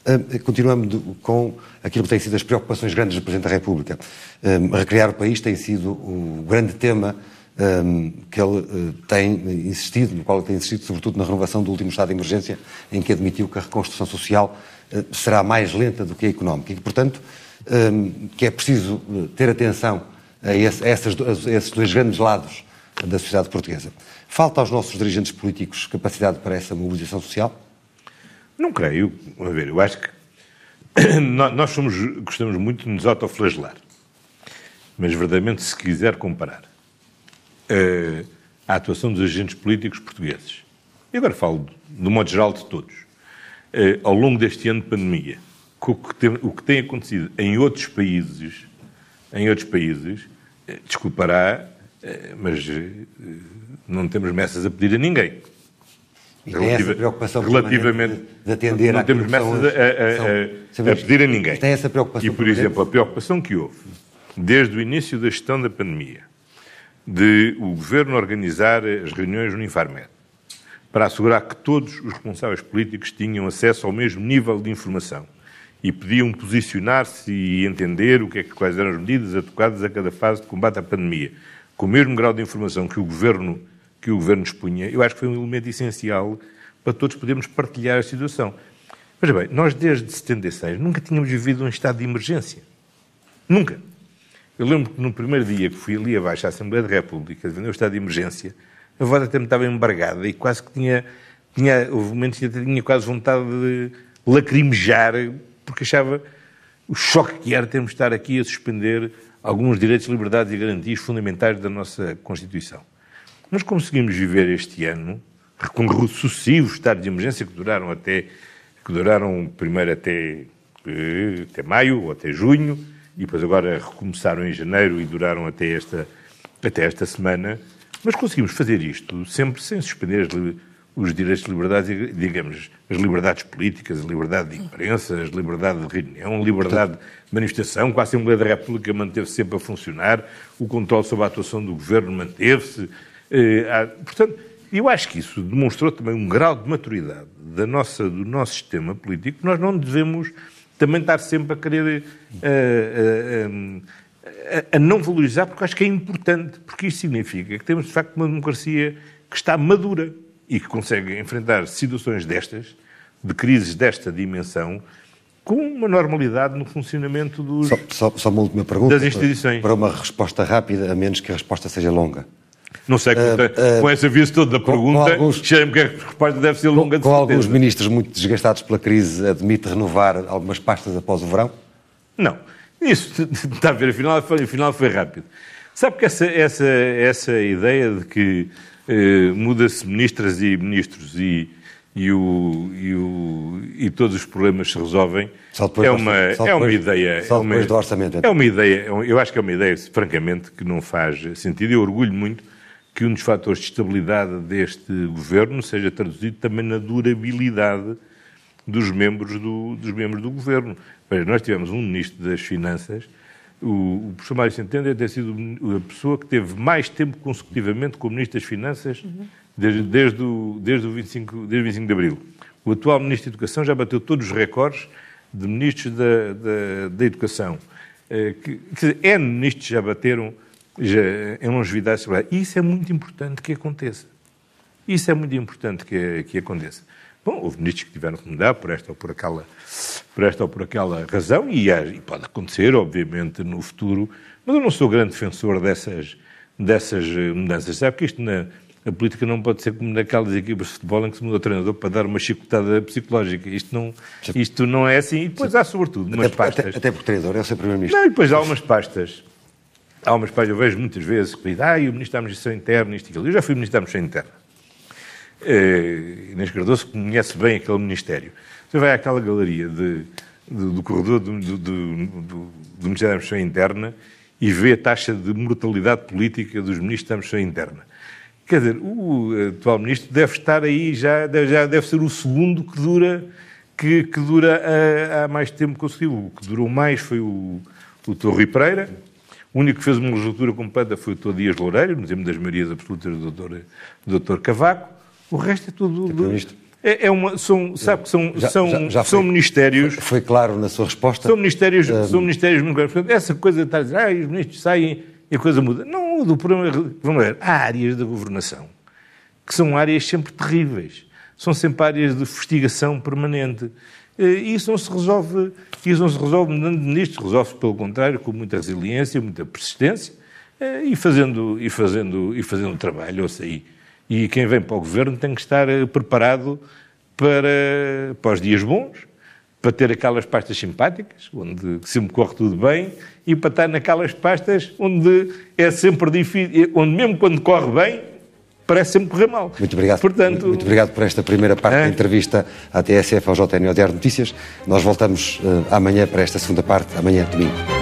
[SPEAKER 1] Uh, continuamos com aquilo que têm sido as preocupações grandes do Presidente da República. Uh, recriar o país tem sido o grande tema um, que ele uh, tem insistido, no qual ele tem insistido, sobretudo na renovação do último estado de emergência, em que admitiu que a reconstrução social uh, será mais lenta do que a económica e portanto, um, que é preciso ter atenção a, esse, a, essas, a esses dois grandes lados da sociedade portuguesa. Falta aos nossos dirigentes políticos capacidade para essa mobilização social?
[SPEAKER 2] Não creio. A ver, eu acho que [coughs] nós somos, gostamos muito de nos autoflagelar. Mas, verdadeiramente, se quiser comparar uh, a atuação dos agentes políticos portugueses, e agora falo do modo geral de todos, uh, ao longo deste ano de pandemia, o que, tem, o que tem acontecido em outros países, em outros países, uh, desculpará, mas não temos messas a pedir a ninguém.
[SPEAKER 1] E tem essa preocupação
[SPEAKER 2] relativamente
[SPEAKER 1] de, de atender
[SPEAKER 2] não temos messas a, a, a, a, pedir a ninguém.
[SPEAKER 1] Tem essa preocupação.
[SPEAKER 2] E, por exemplo, a preocupação que houve desde o início da gestão da pandemia de o Governo organizar as reuniões no Infarmed para assegurar que todos os responsáveis políticos tinham acesso ao mesmo nível de informação e podiam posicionar-se e entender o que é que, quais eram as medidas adequadas a cada fase de combate à pandemia, com o mesmo grau de informação que o Governo, que o governo dispunha, eu acho que foi um elemento essencial para todos podermos partilhar a situação. Mas bem, nós desde 76 nunca tínhamos vivido um estado de emergência. Nunca. Eu lembro que no primeiro dia que fui ali abaixo à Assembleia da República, no estado de emergência, a voz até me estava embargada e quase que tinha, tinha houve momentos que tinha quase vontade de lacrimejar, porque achava o choque que era termos de estar aqui a suspender alguns direitos, liberdades e garantias fundamentais da nossa Constituição. Mas conseguimos viver este ano com sucessivos estados de emergência que duraram até que duraram primeiro até, eh, até maio ou até junho, e depois agora recomeçaram em janeiro e duraram até esta, até esta semana, mas conseguimos fazer isto sempre sem suspender os direitos de liberdade, digamos, as liberdades políticas, a liberdade de imprensa, a liberdade de reunião, a liberdade de manifestação, com a Assembleia da República manteve-se sempre a funcionar, o controle sobre a atuação do governo manteve-se. Eh, portanto, eu acho que isso demonstrou também um grau de maturidade da nossa, do nosso sistema político. Nós não devemos também estar sempre a querer uh, uh, a não valorizar, porque acho que é importante, porque isso significa que temos de facto uma democracia que está madura e que consegue enfrentar situações destas, de crises desta dimensão, com uma normalidade no funcionamento dos,
[SPEAKER 1] só, só, só uma última pergunta,
[SPEAKER 2] das instituições.
[SPEAKER 1] Para uma resposta rápida, a menos que a resposta seja longa.
[SPEAKER 2] Não sei, com, uh, uh, com esse aviso todo da pergunta, cheiro-me que a resposta deve ser longa
[SPEAKER 1] com, de Com alguns ministros muito desgastados pela crise, admite renovar algumas pastas após o verão?
[SPEAKER 2] Não. Isso, [laughs] está a ver, afinal, afinal foi rápido. Sabe que essa, essa, essa ideia de que eh, muda-se ministras e ministros e, e, o, e, o, e, todos os problemas se resolvem é uma, é uma ideia.
[SPEAKER 1] Só depois é uma, do orçamento.
[SPEAKER 2] Então. É uma ideia, eu acho que é uma ideia, francamente, que não faz sentido. Eu orgulho muito que um dos fatores de estabilidade deste governo seja traduzido também na durabilidade dos membros do, dos membros do governo. Nós tivemos um ministro das Finanças, o, o professor Mário Centeno ter sido a pessoa que teve mais tempo consecutivamente como ministro das Finanças desde, desde, o, desde, o 25, desde o 25 de Abril. O atual ministro da Educação já bateu todos os recordes de ministros da, da, da Educação. Eh, que, que N ministros já bateram já, em longevidade isso é muito importante que aconteça. Isso é muito importante que, que aconteça. Bom, houve ministros que tiveram que mudar por esta ou por aquela, por esta ou por aquela razão, e, e pode acontecer, obviamente, no futuro, mas eu não sou grande defensor dessas, dessas mudanças. Sabe que isto na, a política não pode ser como naquelas equipas de futebol em que se muda o treinador para dar uma chicotada psicológica. Isto não, isto não é assim. E depois há, sobretudo, umas
[SPEAKER 1] até,
[SPEAKER 2] pastas.
[SPEAKER 1] Até, até porque treinador é o seu primeiro-ministro.
[SPEAKER 2] Não, e depois há umas pastas Há umas páginas, eu vejo muitas vezes que dizem, ah, o Ministro da Administração Interna, isto e aquilo. Eu já fui Ministro da Administração Interna. Uh, Inês Cardoso conhece bem aquele Ministério. Você vai àquela galeria de, de, do corredor do, do, do, do, Ministério da Administração Interna e vê a taxa de mortalidade política dos Ministros da Administração Interna. Quer dizer, o atual Ministro deve estar aí, já deve, já deve ser o segundo que dura, que, que dura há, mais tempo consecutivo. O que durou mais foi o, o Torre Pereira, O único que fez uma legislatura completa foi o. Dias Loureiro, no tempo das maiorias absolutas. Do Dr. Cavaco. O resto é tudo. Do, é, é, uma, são, sabe que são, já, são, já, já são foi, ministérios.
[SPEAKER 1] Foi, foi, claro na sua resposta.
[SPEAKER 2] São ministérios, um... são ministérios. Portanto, essa coisa de estar a dizer, ah, os ministros saem e a coisa muda. Não muda. O problema é, vamos ver, há áreas da governação que são áreas sempre terríveis. São sempre áreas de fustigação permanente. E isso não se resolve, isso não se resolve mudando de ministros, resolve-se pelo contrário, com muita resiliência, muita persistência eh, e fazendo, e fazendo, e fazendo trabalho, ou seja, e quem vem para o governo tem que estar eh, preparado para, para os dias bons, para ter aquelas pastas simpáticas, onde sempre corre tudo bem, e para estar naquelas pastas onde é sempre difícil, onde mesmo quando corre bem, parece sempre correr mal.
[SPEAKER 1] Muito obrigado. Portanto, muito obrigado por esta primeira parte é? da entrevista à TSF ao JN Notícias. Nós voltamos uh, amanhã para esta segunda parte, amanhã domingo.